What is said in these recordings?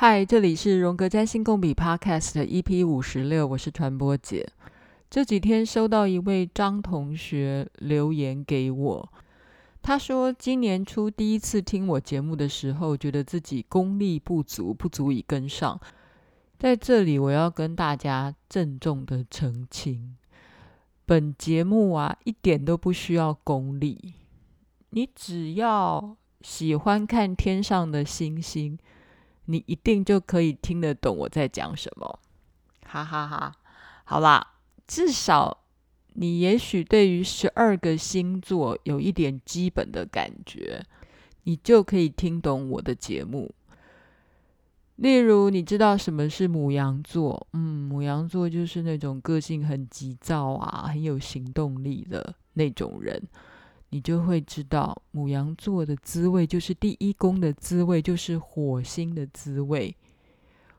嗨，这里是荣格占星共笔 Podcast EP 五十六，我是传播姐。这几天收到一位张同学留言给我，他说今年初第一次听我节目的时候，觉得自己功力不足，不足以跟上。在这里，我要跟大家郑重的澄清，本节目啊一点都不需要功力，你只要喜欢看天上的星星。你一定就可以听得懂我在讲什么，哈哈哈！好啦，至少你也许对于十二个星座有一点基本的感觉，你就可以听懂我的节目。例如，你知道什么是母羊座？嗯，母羊座就是那种个性很急躁啊，很有行动力的那种人。你就会知道，母羊座的滋味就是第一宫的滋味，就是火星的滋味。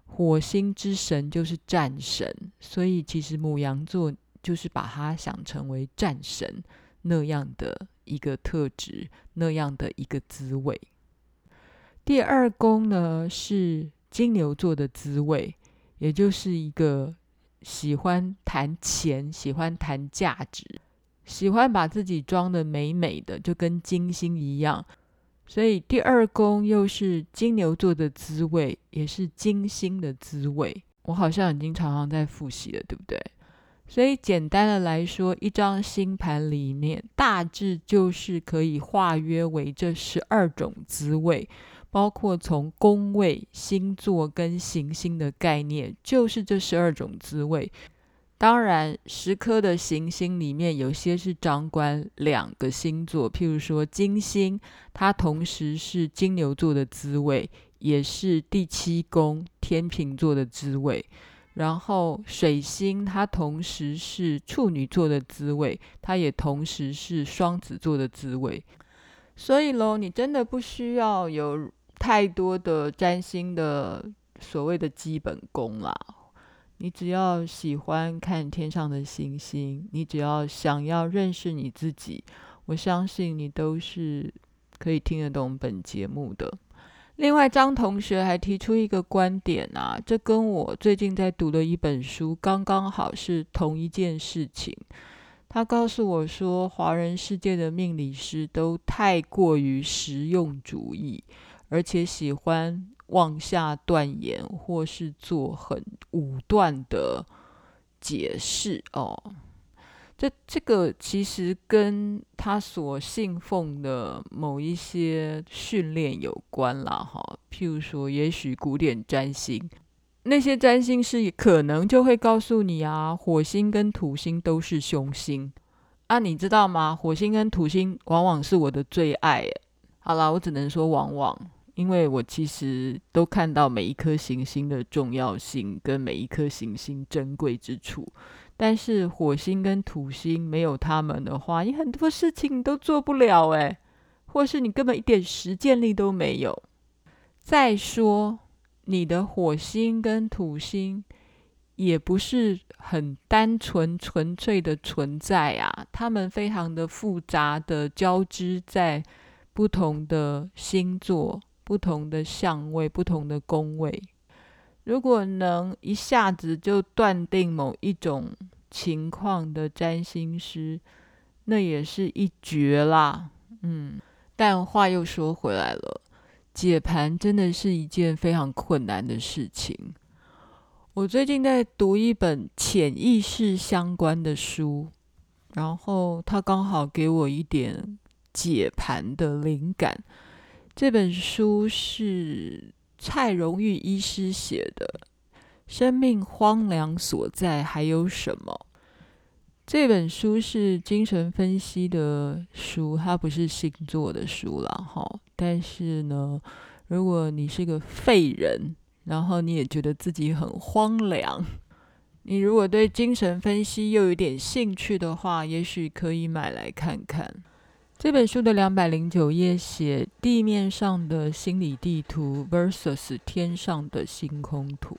火星之神就是战神，所以其实母羊座就是把它想成为战神那样的一个特质，那样的一个滋味。第二宫呢，是金牛座的滋味，也就是一个喜欢谈钱、喜欢谈价值。喜欢把自己装得美美的，就跟金星一样，所以第二宫又是金牛座的滋味，也是金星的滋味。我好像已经常常在复习了，对不对？所以简单的来说，一张星盘里面大致就是可以化约为这十二种滋味，包括从宫位、星座跟行星的概念，就是这十二种滋味。当然，十颗的行星里面有些是掌管两个星座，譬如说金星，它同时是金牛座的滋味，也是第七宫天秤座的滋味。然后水星，它同时是处女座的滋味，它也同时是双子座的滋味。所以喽，你真的不需要有太多的占星的所谓的基本功啦。你只要喜欢看天上的星星，你只要想要认识你自己，我相信你都是可以听得懂本节目的。另外，张同学还提出一个观点啊，这跟我最近在读的一本书刚刚好是同一件事情。他告诉我说，华人世界的命理师都太过于实用主义，而且喜欢。妄下断言，或是做很武断的解释哦，这这个其实跟他所信奉的某一些训练有关啦，哈。譬如说，也许古典占星，那些占星师可能就会告诉你啊，火星跟土星都是凶星啊，你知道吗？火星跟土星往往是我的最爱。好啦，我只能说往往。因为我其实都看到每一颗行星的重要性跟每一颗行星珍贵之处，但是火星跟土星没有他们的话，你很多事情你都做不了诶，或是你根本一点实践力都没有。再说，你的火星跟土星也不是很单纯纯粹的存在啊，它们非常的复杂的交织在不同的星座。不同的相位，不同的宫位，如果能一下子就断定某一种情况的占星师，那也是一绝啦。嗯，但话又说回来了，解盘真的是一件非常困难的事情。我最近在读一本潜意识相关的书，然后他刚好给我一点解盘的灵感。这本书是蔡荣玉医师写的，《生命荒凉所在还有什么》？这本书是精神分析的书，它不是星座的书了哈。但是呢，如果你是个废人，然后你也觉得自己很荒凉，你如果对精神分析又有点兴趣的话，也许可以买来看看。这本书的两百零九页写地面上的心理地图 versus 天上的星空图。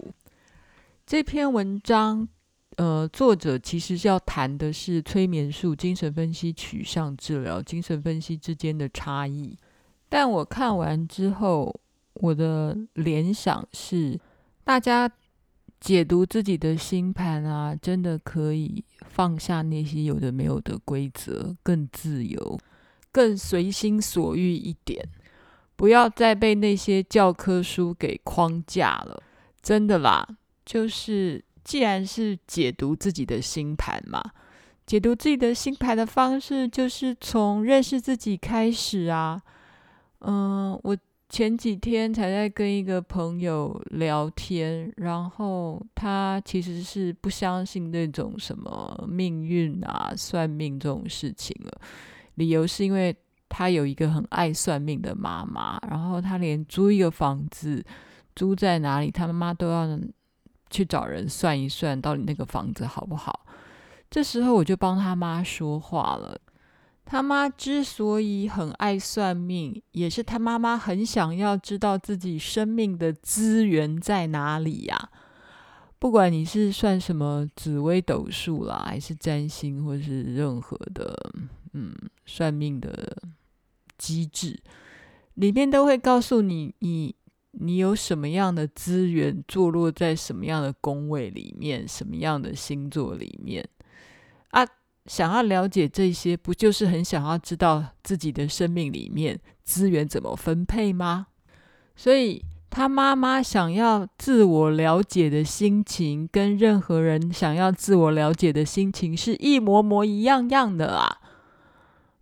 这篇文章，呃，作者其实是要谈的是催眠术、精神分析、取向治疗、精神分析之间的差异。但我看完之后，我的联想是，大家解读自己的星盘啊，真的可以放下那些有的没有的规则，更自由，更随心所欲一点，不要再被那些教科书给框架了。真的啦，就是既然是解读自己的星盘嘛，解读自己的星盘的方式就是从认识自己开始啊。嗯，我前几天才在跟一个朋友聊天，然后他其实是不相信那种什么命运啊、算命这种事情了。理由是因为他有一个很爱算命的妈妈，然后他连租一个房子。租在哪里，他妈妈都要去找人算一算，到底那个房子好不好。这时候我就帮他妈说话了。他妈之所以很爱算命，也是他妈妈很想要知道自己生命的资源在哪里呀。不管你是算什么紫微斗数啦，还是占星，或是任何的嗯算命的机制，里面都会告诉你你。你有什么样的资源，坐落在什么样的宫位里面，什么样的星座里面啊？想要了解这些，不就是很想要知道自己的生命里面资源怎么分配吗？所以他妈妈想要自我了解的心情，跟任何人想要自我了解的心情是一模模一样样的啊。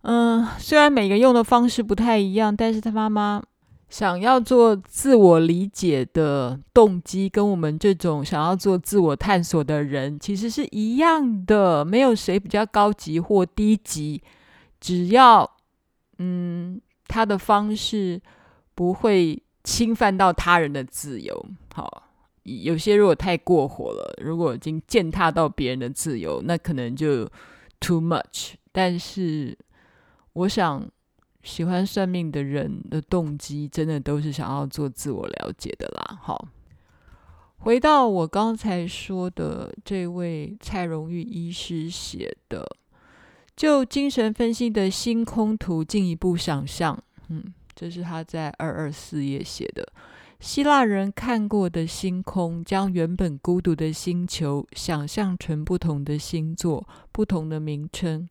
嗯，虽然每个用的方式不太一样，但是他妈妈。想要做自我理解的动机，跟我们这种想要做自我探索的人，其实是一样的。没有谁比较高级或低级，只要嗯，他的方式不会侵犯到他人的自由。好，有些如果太过火了，如果已经践踏到别人的自由，那可能就 too much。但是，我想。喜欢算命的人的动机，真的都是想要做自我了解的啦。好，回到我刚才说的这位蔡荣玉医师写的，就精神分析的星空图进一步想象，嗯，这是他在二二四页写的。希腊人看过的星空，将原本孤独的星球想象成不同的星座、不同的名称。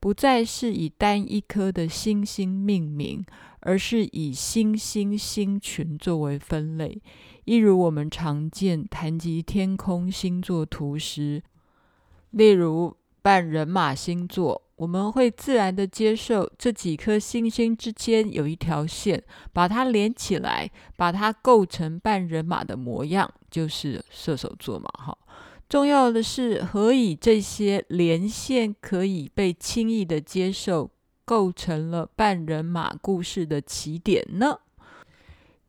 不再是以单一颗的星星命名，而是以星星星群作为分类。一如我们常见谈及天空星座图时，例如半人马星座，我们会自然地接受这几颗星星之间有一条线，把它连起来，把它构成半人马的模样，就是射手座嘛，哈。重要的是，何以这些连线可以被轻易的接受，构成了半人马故事的起点呢？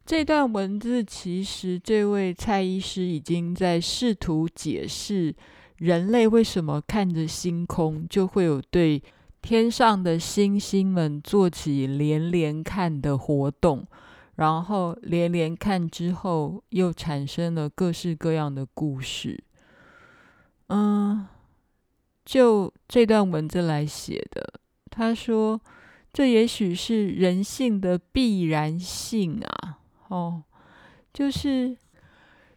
这段文字其实，这位蔡医师已经在试图解释人类为什么看着星空就会有对天上的星星们做起连连看的活动，然后连连看之后，又产生了各式各样的故事。嗯，就这段文字来写的。他说：“这也许是人性的必然性啊，哦，就是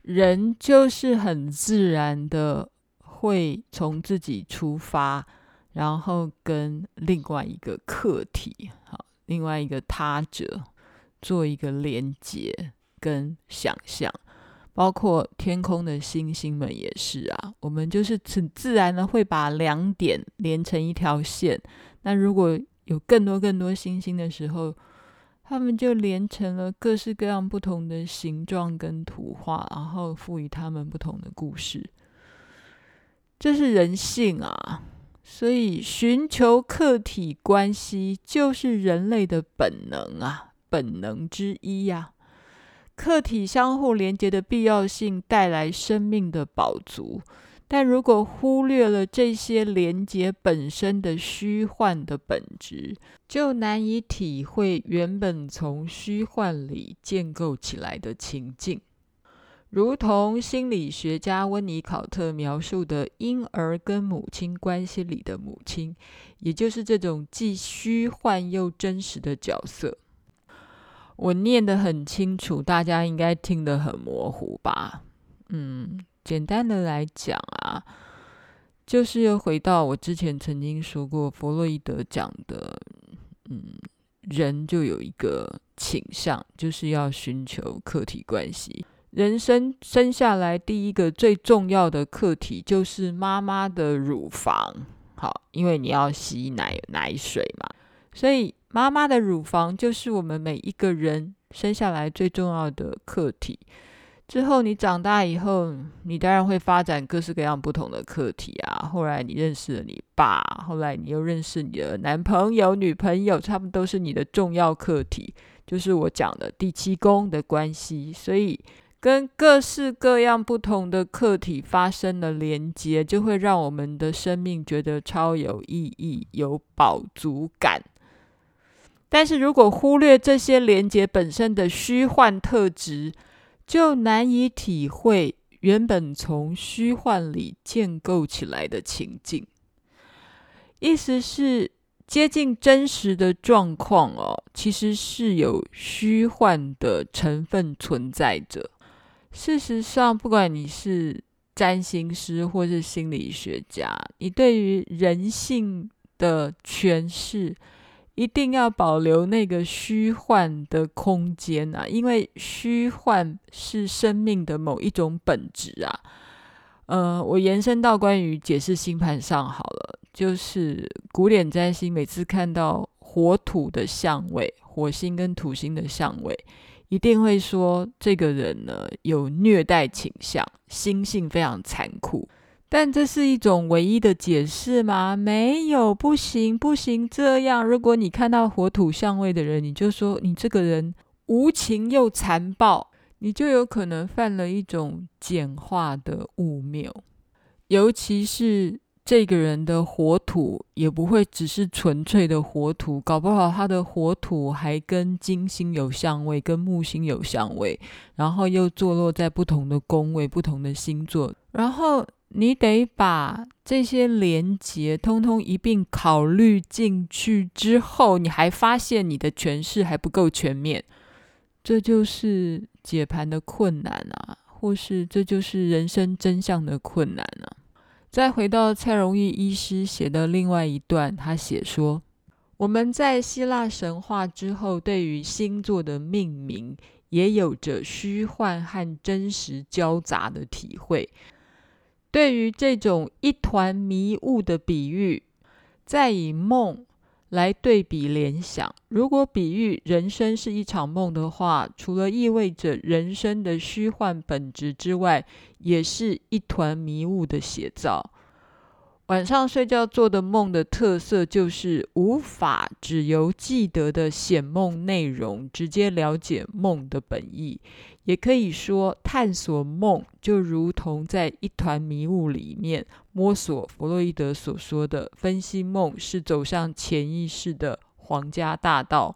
人就是很自然的会从自己出发，然后跟另外一个客体，好，另外一个他者做一个连接跟想象。”包括天空的星星们也是啊，我们就是很自然的会把两点连成一条线。那如果有更多更多星星的时候，它们就连成了各式各样不同的形状跟图画，然后赋予它们不同的故事。这是人性啊，所以寻求客体关系就是人类的本能啊，本能之一呀。客体相互连接的必要性带来生命的饱足，但如果忽略了这些连接本身的虚幻的本质，就难以体会原本从虚幻里建构起来的情境。如同心理学家温尼考特描述的婴儿跟母亲关系里的母亲，也就是这种既虚幻又真实的角色。我念得很清楚，大家应该听得很模糊吧？嗯，简单的来讲啊，就是又回到我之前曾经说过，弗洛伊德讲的，嗯，人就有一个倾向，就是要寻求客体关系。人生生下来第一个最重要的客体就是妈妈的乳房，好，因为你要吸奶奶水嘛，所以妈妈的乳房就是我们每一个人生下来最重要的客体。之后你长大以后，你当然会发展各式各样不同的客体啊。后来你认识了你爸，后来你又认识你的男朋友、女朋友，他们都是你的重要客体，就是我讲的第七宫的关系，所以。跟各式各样不同的客体发生了连接，就会让我们的生命觉得超有意义、有饱足感。但是如果忽略这些连接本身的虚幻特质，就难以体会原本从虚幻里建构起来的情境。意思是，接近真实的状况哦，其实是有虚幻的成分存在着。事实上，不管你是占星师或是心理学家，你对于人性的诠释，一定要保留那个虚幻的空间啊，因为虚幻是生命的某一种本质啊。呃，我延伸到关于解释星盘上好了，就是古典占星每次看到火土的相位，火星跟土星的相位。一定会说这个人呢，有虐待倾向，心性非常残酷。但这是一种唯一的解释吗？没有，不行，不行这样。如果你看到火土相位的人，你就说你这个人无情又残暴，你就有可能犯了一种简化的误谬，尤其是。这个人的火土也不会只是纯粹的火土，搞不好他的火土还跟金星有相位，跟木星有相位，然后又坐落在不同的宫位、不同的星座，然后你得把这些连结通通一并考虑进去之后，你还发现你的诠释还不够全面，这就是解盘的困难啊，或是这就是人生真相的困难啊。再回到蔡荣玉医师写的另外一段，他写说：“我们在希腊神话之后，对于星座的命名也有着虚幻和真实交杂的体会。对于这种一团迷雾的比喻，再以梦。”来对比联想，如果比喻人生是一场梦的话，除了意味着人生的虚幻本质之外，也是一团迷雾的写照。晚上睡觉做的梦的特色，就是无法只由记得的显梦内容直接了解梦的本意。也可以说，探索梦就如同在一团迷雾里面摸索。弗洛伊德所说的分析梦是走向潜意识的皇家大道。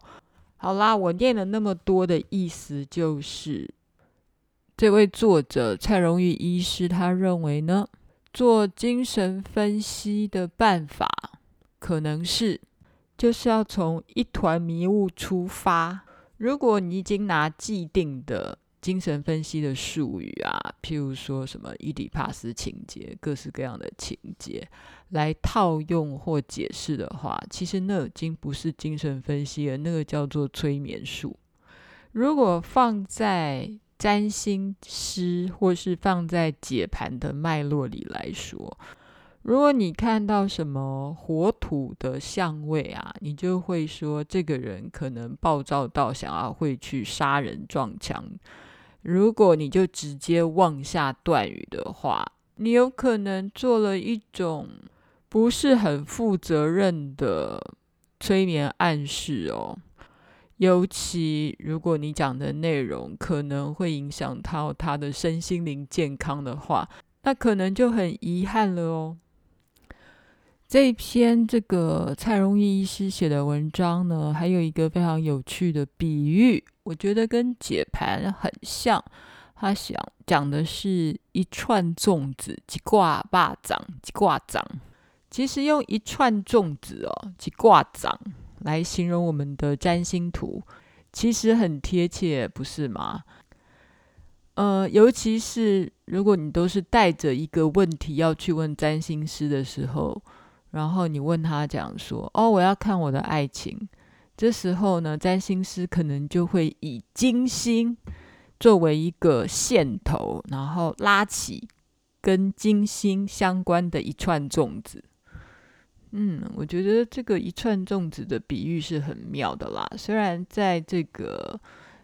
好啦，我念了那么多的意思，就是这位作者蔡荣玉医师他认为呢，做精神分析的办法可能是就是要从一团迷雾出发。如果你已经拿既定的精神分析的术语啊，譬如说什么伊底帕斯情节、各式各样的情节来套用或解释的话，其实那已经不是精神分析了，那个叫做催眠术。如果放在占星师或是放在解盘的脉络里来说，如果你看到什么火土的相位啊，你就会说这个人可能暴躁到想要会去杀人撞墙。如果你就直接妄下断语的话，你有可能做了一种不是很负责任的催眠暗示哦。尤其如果你讲的内容可能会影响到他的身心灵健康的话，那可能就很遗憾了哦。这一篇这个蔡荣玉医师写的文章呢，还有一个非常有趣的比喻。我觉得跟解盘很像，他想讲的是一串粽子，一挂巴掌，一挂掌。其实用一串粽子哦，一挂掌来形容我们的占星图，其实很贴切，不是吗？呃，尤其是如果你都是带着一个问题要去问占星师的时候，然后你问他讲说：“哦，我要看我的爱情。”这时候呢，占星师可能就会以金星作为一个线头，然后拉起跟金星相关的一串粽子。嗯，我觉得这个一串粽子的比喻是很妙的啦。虽然在这个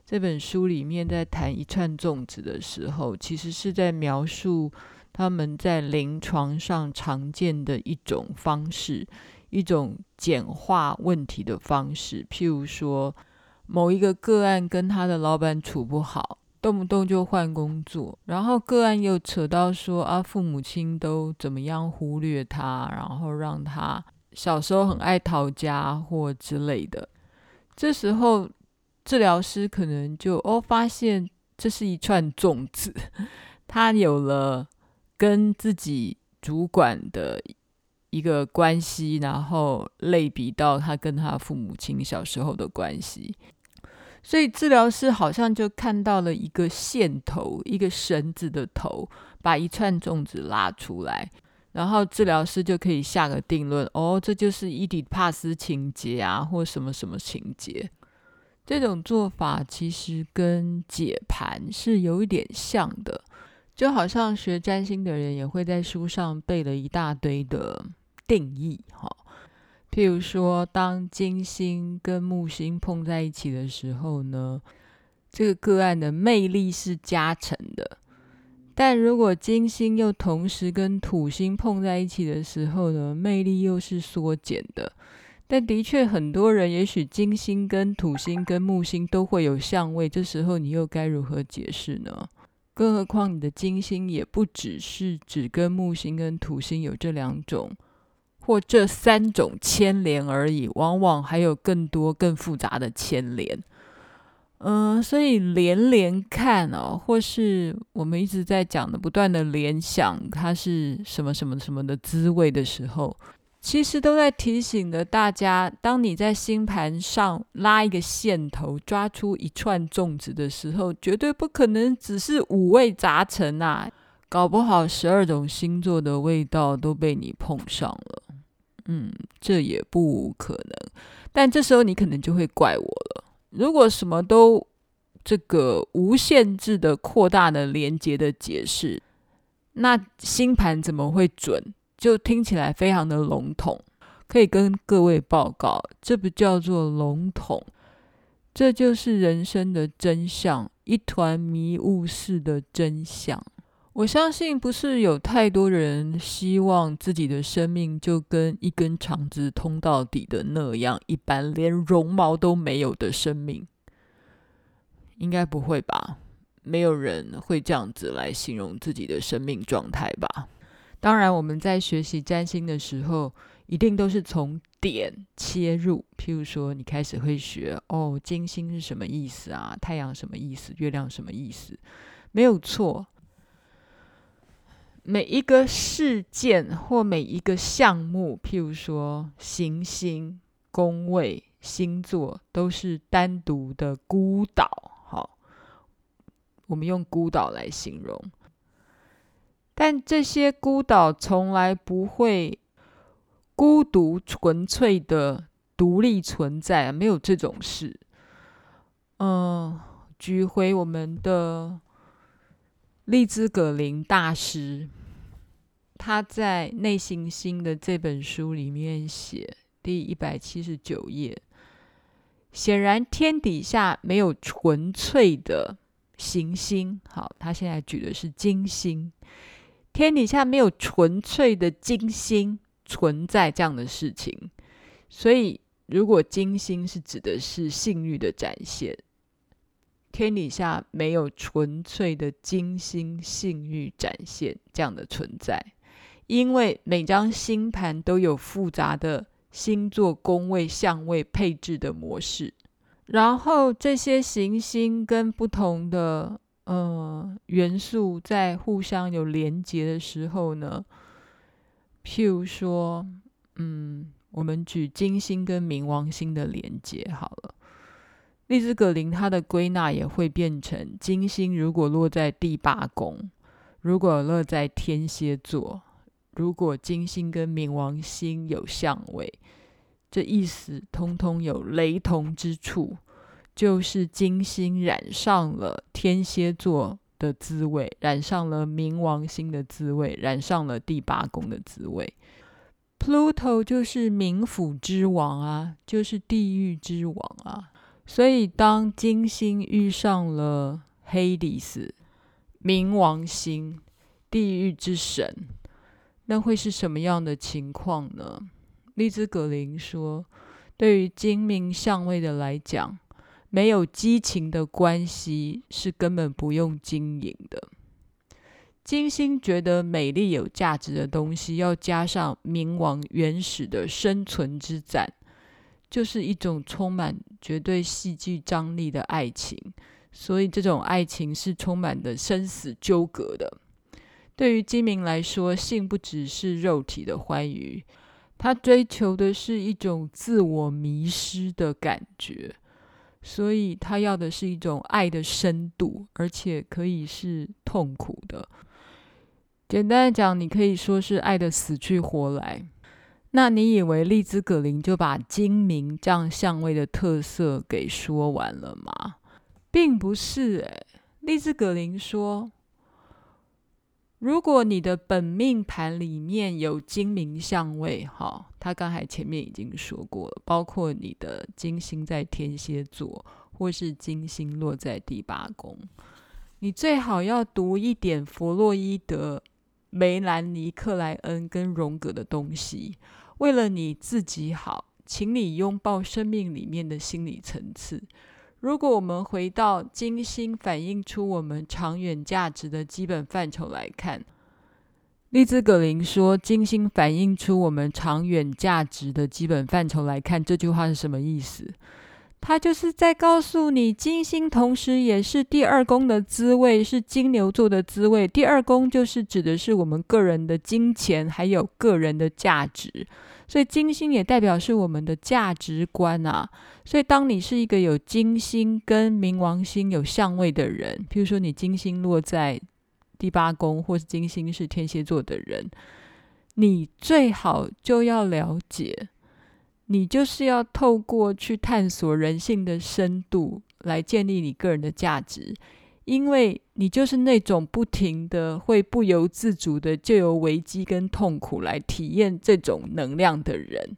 这本书里面在谈一串粽子的时候，其实是在描述他们在临床上常见的一种方式。一种简化问题的方式，譬如说，某一个个案跟他的老板处不好，动不动就换工作，然后个案又扯到说啊，父母亲都怎么样忽略他，然后让他小时候很爱逃家或之类的。这时候，治疗师可能就哦发现这是一串粽子，他有了跟自己主管的。一个关系，然后类比到他跟他父母亲小时候的关系，所以治疗师好像就看到了一个线头，一个绳子的头，把一串粽子拉出来，然后治疗师就可以下个定论：哦，这就是伊底帕斯情节啊，或什么什么情节。这种做法其实跟解盘是有一点像的，就好像学占星的人也会在书上背了一大堆的。定义哈，譬如说，当金星跟木星碰在一起的时候呢，这个个案的魅力是加成的；但如果金星又同时跟土星碰在一起的时候呢，魅力又是缩减的。但的确，很多人也许金星跟土星跟木星都会有相位，这时候你又该如何解释呢？更何况你的金星也不只是只跟木星跟土星有这两种。或这三种牵连而已，往往还有更多更复杂的牵连。嗯、所以连连看哦，或是我们一直在讲的不断的联想，它是什么什么什么的滋味的时候，其实都在提醒着大家：当你在星盘上拉一个线头，抓出一串粽子的时候，绝对不可能只是五味杂陈啊，搞不好十二种星座的味道都被你碰上了。嗯，这也不可能。但这时候你可能就会怪我了。如果什么都这个无限制的扩大的连接的解释，那星盘怎么会准？就听起来非常的笼统。可以跟各位报告，这不叫做笼统，这就是人生的真相，一团迷雾似的真相。我相信不是有太多人希望自己的生命就跟一根肠子通到底的那样一般，连绒毛都没有的生命，应该不会吧？没有人会这样子来形容自己的生命状态吧？当然，我们在学习占星的时候，一定都是从点切入。譬如说，你开始会学哦，金星是什么意思啊？太阳什么意思？月亮什么意思？没有错。每一个事件或每一个项目，譬如说行星、宫位、星座，都是单独的孤岛。好，我们用孤岛来形容。但这些孤岛从来不会孤独、纯粹的独立存在，没有这种事。嗯，举回我们的。利兹·葛林大师，他在《内行星》的这本书里面写第一百七十九页，显然天底下没有纯粹的行星。好，他现在举的是金星，天底下没有纯粹的金星存在这样的事情。所以，如果金星是指的是性欲的展现。天底下没有纯粹的金星性欲展现这样的存在，因为每张星盘都有复杂的星座宫位相位配置的模式，然后这些行星跟不同的呃元素在互相有连接的时候呢，譬如说，嗯，我们举金星跟冥王星的连接好了。丽兹·葛林他的归纳也会变成：金星如果落在第八宫，如果落在天蝎座，如果金星跟冥王星有相位，这意思通通有雷同之处，就是金星染上了天蝎座的滋味，染上了冥王星的滋味，染上了第八宫的滋味。Pluto 就是冥府之王啊，就是地狱之王啊。所以，当金星遇上了 Hades 冥王星、地狱之神，那会是什么样的情况呢？丽兹·格林说：“对于精明相位的来讲，没有激情的关系是根本不用经营的。金星觉得美丽有价值的东西，要加上冥王原始的生存之战。”就是一种充满绝对戏剧张力的爱情，所以这种爱情是充满的生死纠葛的。对于金明来说，性不只是肉体的欢愉，他追求的是一种自我迷失的感觉，所以他要的是一种爱的深度，而且可以是痛苦的。简单的讲，你可以说是爱的死去活来。那你以为利兹·葛林就把精明这样相位的特色给说完了吗？并不是诶，利兹·葛林说，如果你的本命盘里面有精明相位，哈，他刚才前面已经说过了，包括你的金星在天蝎座，或是金星落在第八宫，你最好要读一点弗洛伊德、梅兰妮·克莱恩跟荣格的东西。为了你自己好，请你拥抱生命里面的心理层次。如果我们回到金星反映出我们长远价值的基本范畴来看，利兹·格林说：“金星反映出我们长远价值的基本范畴来看，这句话是什么意思？他就是在告诉你，金星同时也是第二宫的滋味，是金牛座的滋味。第二宫就是指的是我们个人的金钱，还有个人的价值。”所以金星也代表是我们的价值观啊。所以当你是一个有金星跟冥王星有相位的人，譬如说你金星落在第八宫，或是金星是天蝎座的人，你最好就要了解，你就是要透过去探索人性的深度，来建立你个人的价值。因为你就是那种不停的会不由自主的就由危机跟痛苦来体验这种能量的人，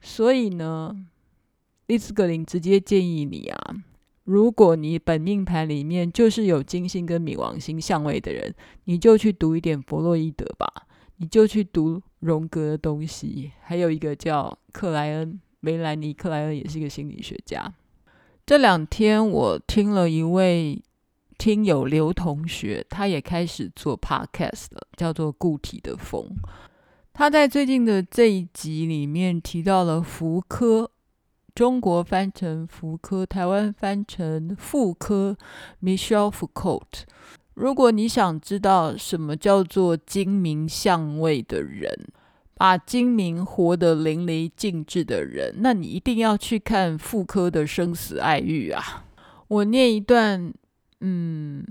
所以呢，丽兹格林直接建议你啊，如果你本命盘里面就是有金星跟冥王星相位的人，你就去读一点弗洛伊德吧，你就去读荣格的东西，还有一个叫克莱恩梅兰妮克莱恩也是一个心理学家。这两天我听了一位。听友刘同学，他也开始做 podcast 了，叫做《固体的风》。他在最近的这一集里面提到了福柯，中国翻成福柯，台湾翻成傅柯 （Michel Foucault）。如果你想知道什么叫做精明相位的人，把精明活得淋漓尽致的人，那你一定要去看傅科的《生死爱欲》啊！我念一段。嗯，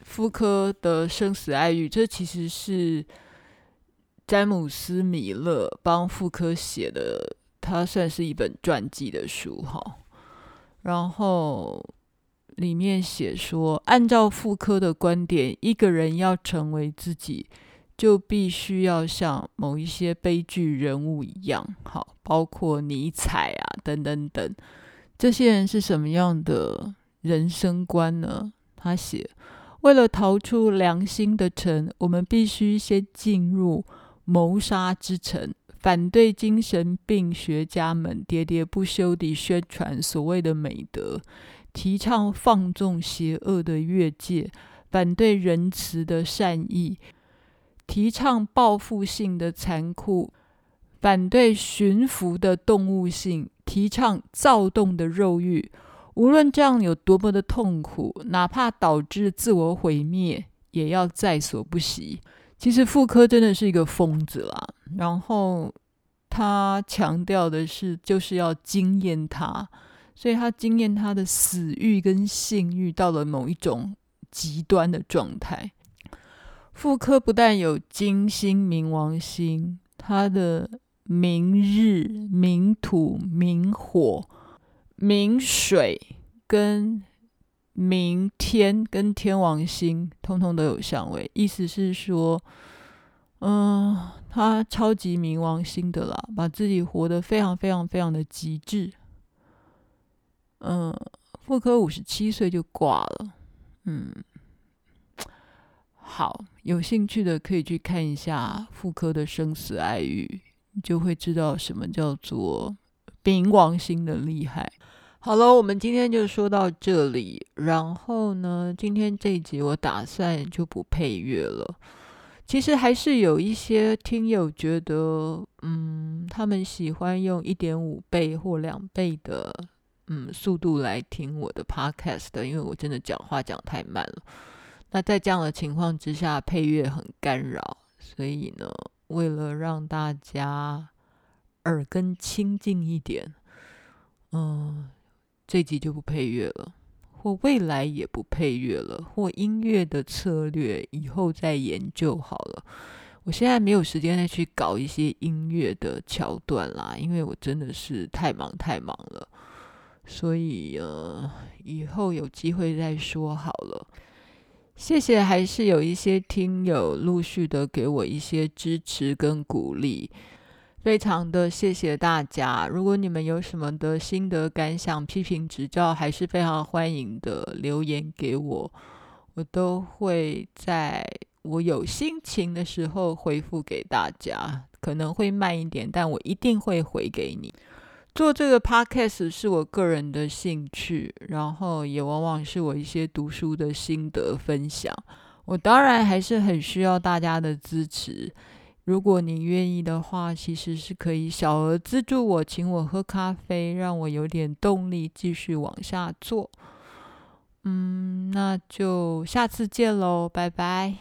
傅柯的生死爱欲，这其实是詹姆斯米勒帮傅柯写的，他算是一本传记的书哈。然后里面写说，按照傅柯的观点，一个人要成为自己，就必须要像某一些悲剧人物一样，好，包括尼采啊，等等等，这些人是什么样的？人生观呢？他写：为了逃出良心的城，我们必须先进入谋杀之城。反对精神病学家们喋喋不休地宣传所谓的美德，提倡放纵邪恶的越界，反对仁慈的善意，提倡报复性的残酷，反对驯服的动物性，提倡躁动的肉欲。无论这样有多么的痛苦，哪怕导致自我毁灭，也要在所不惜。其实妇科真的是一个疯子啦。然后他强调的是，就是要惊艳他，所以他惊艳他的死欲跟性欲到了某一种极端的状态。妇科不但有金星、冥王星，他的冥日、冥土、冥火、冥水跟冥天跟天王星，通通都有相位，意思是说，嗯，他超级冥王星的啦，把自己活得非常非常非常的极致。嗯，妇科五十七岁就挂了。嗯，好，有兴趣的可以去看一下妇科的生死爱欲，你就会知道什么叫做冥王星的厉害。好了，我们今天就说到这里。然后呢，今天这一集我打算就不配乐了。其实还是有一些听友觉得，嗯，他们喜欢用一点五倍或两倍的嗯速度来听我的 podcast，因为我真的讲话讲太慢了。那在这样的情况之下，配乐很干扰，所以呢，为了让大家耳根清净一点，嗯。这集就不配乐了，或未来也不配乐了，或音乐的策略以后再研究好了。我现在没有时间再去搞一些音乐的桥段啦，因为我真的是太忙太忙了。所以呃，以后有机会再说好了。谢谢，还是有一些听友陆续的给我一些支持跟鼓励。非常的谢谢大家，如果你们有什么的心得感想、批评指教，还是非常欢迎的留言给我，我都会在我有心情的时候回复给大家，可能会慢一点，但我一定会回给你。做这个 podcast 是我个人的兴趣，然后也往往是我一些读书的心得分享，我当然还是很需要大家的支持。如果你愿意的话，其实是可以小额资助我，请我喝咖啡，让我有点动力继续往下做。嗯，那就下次见喽，拜拜。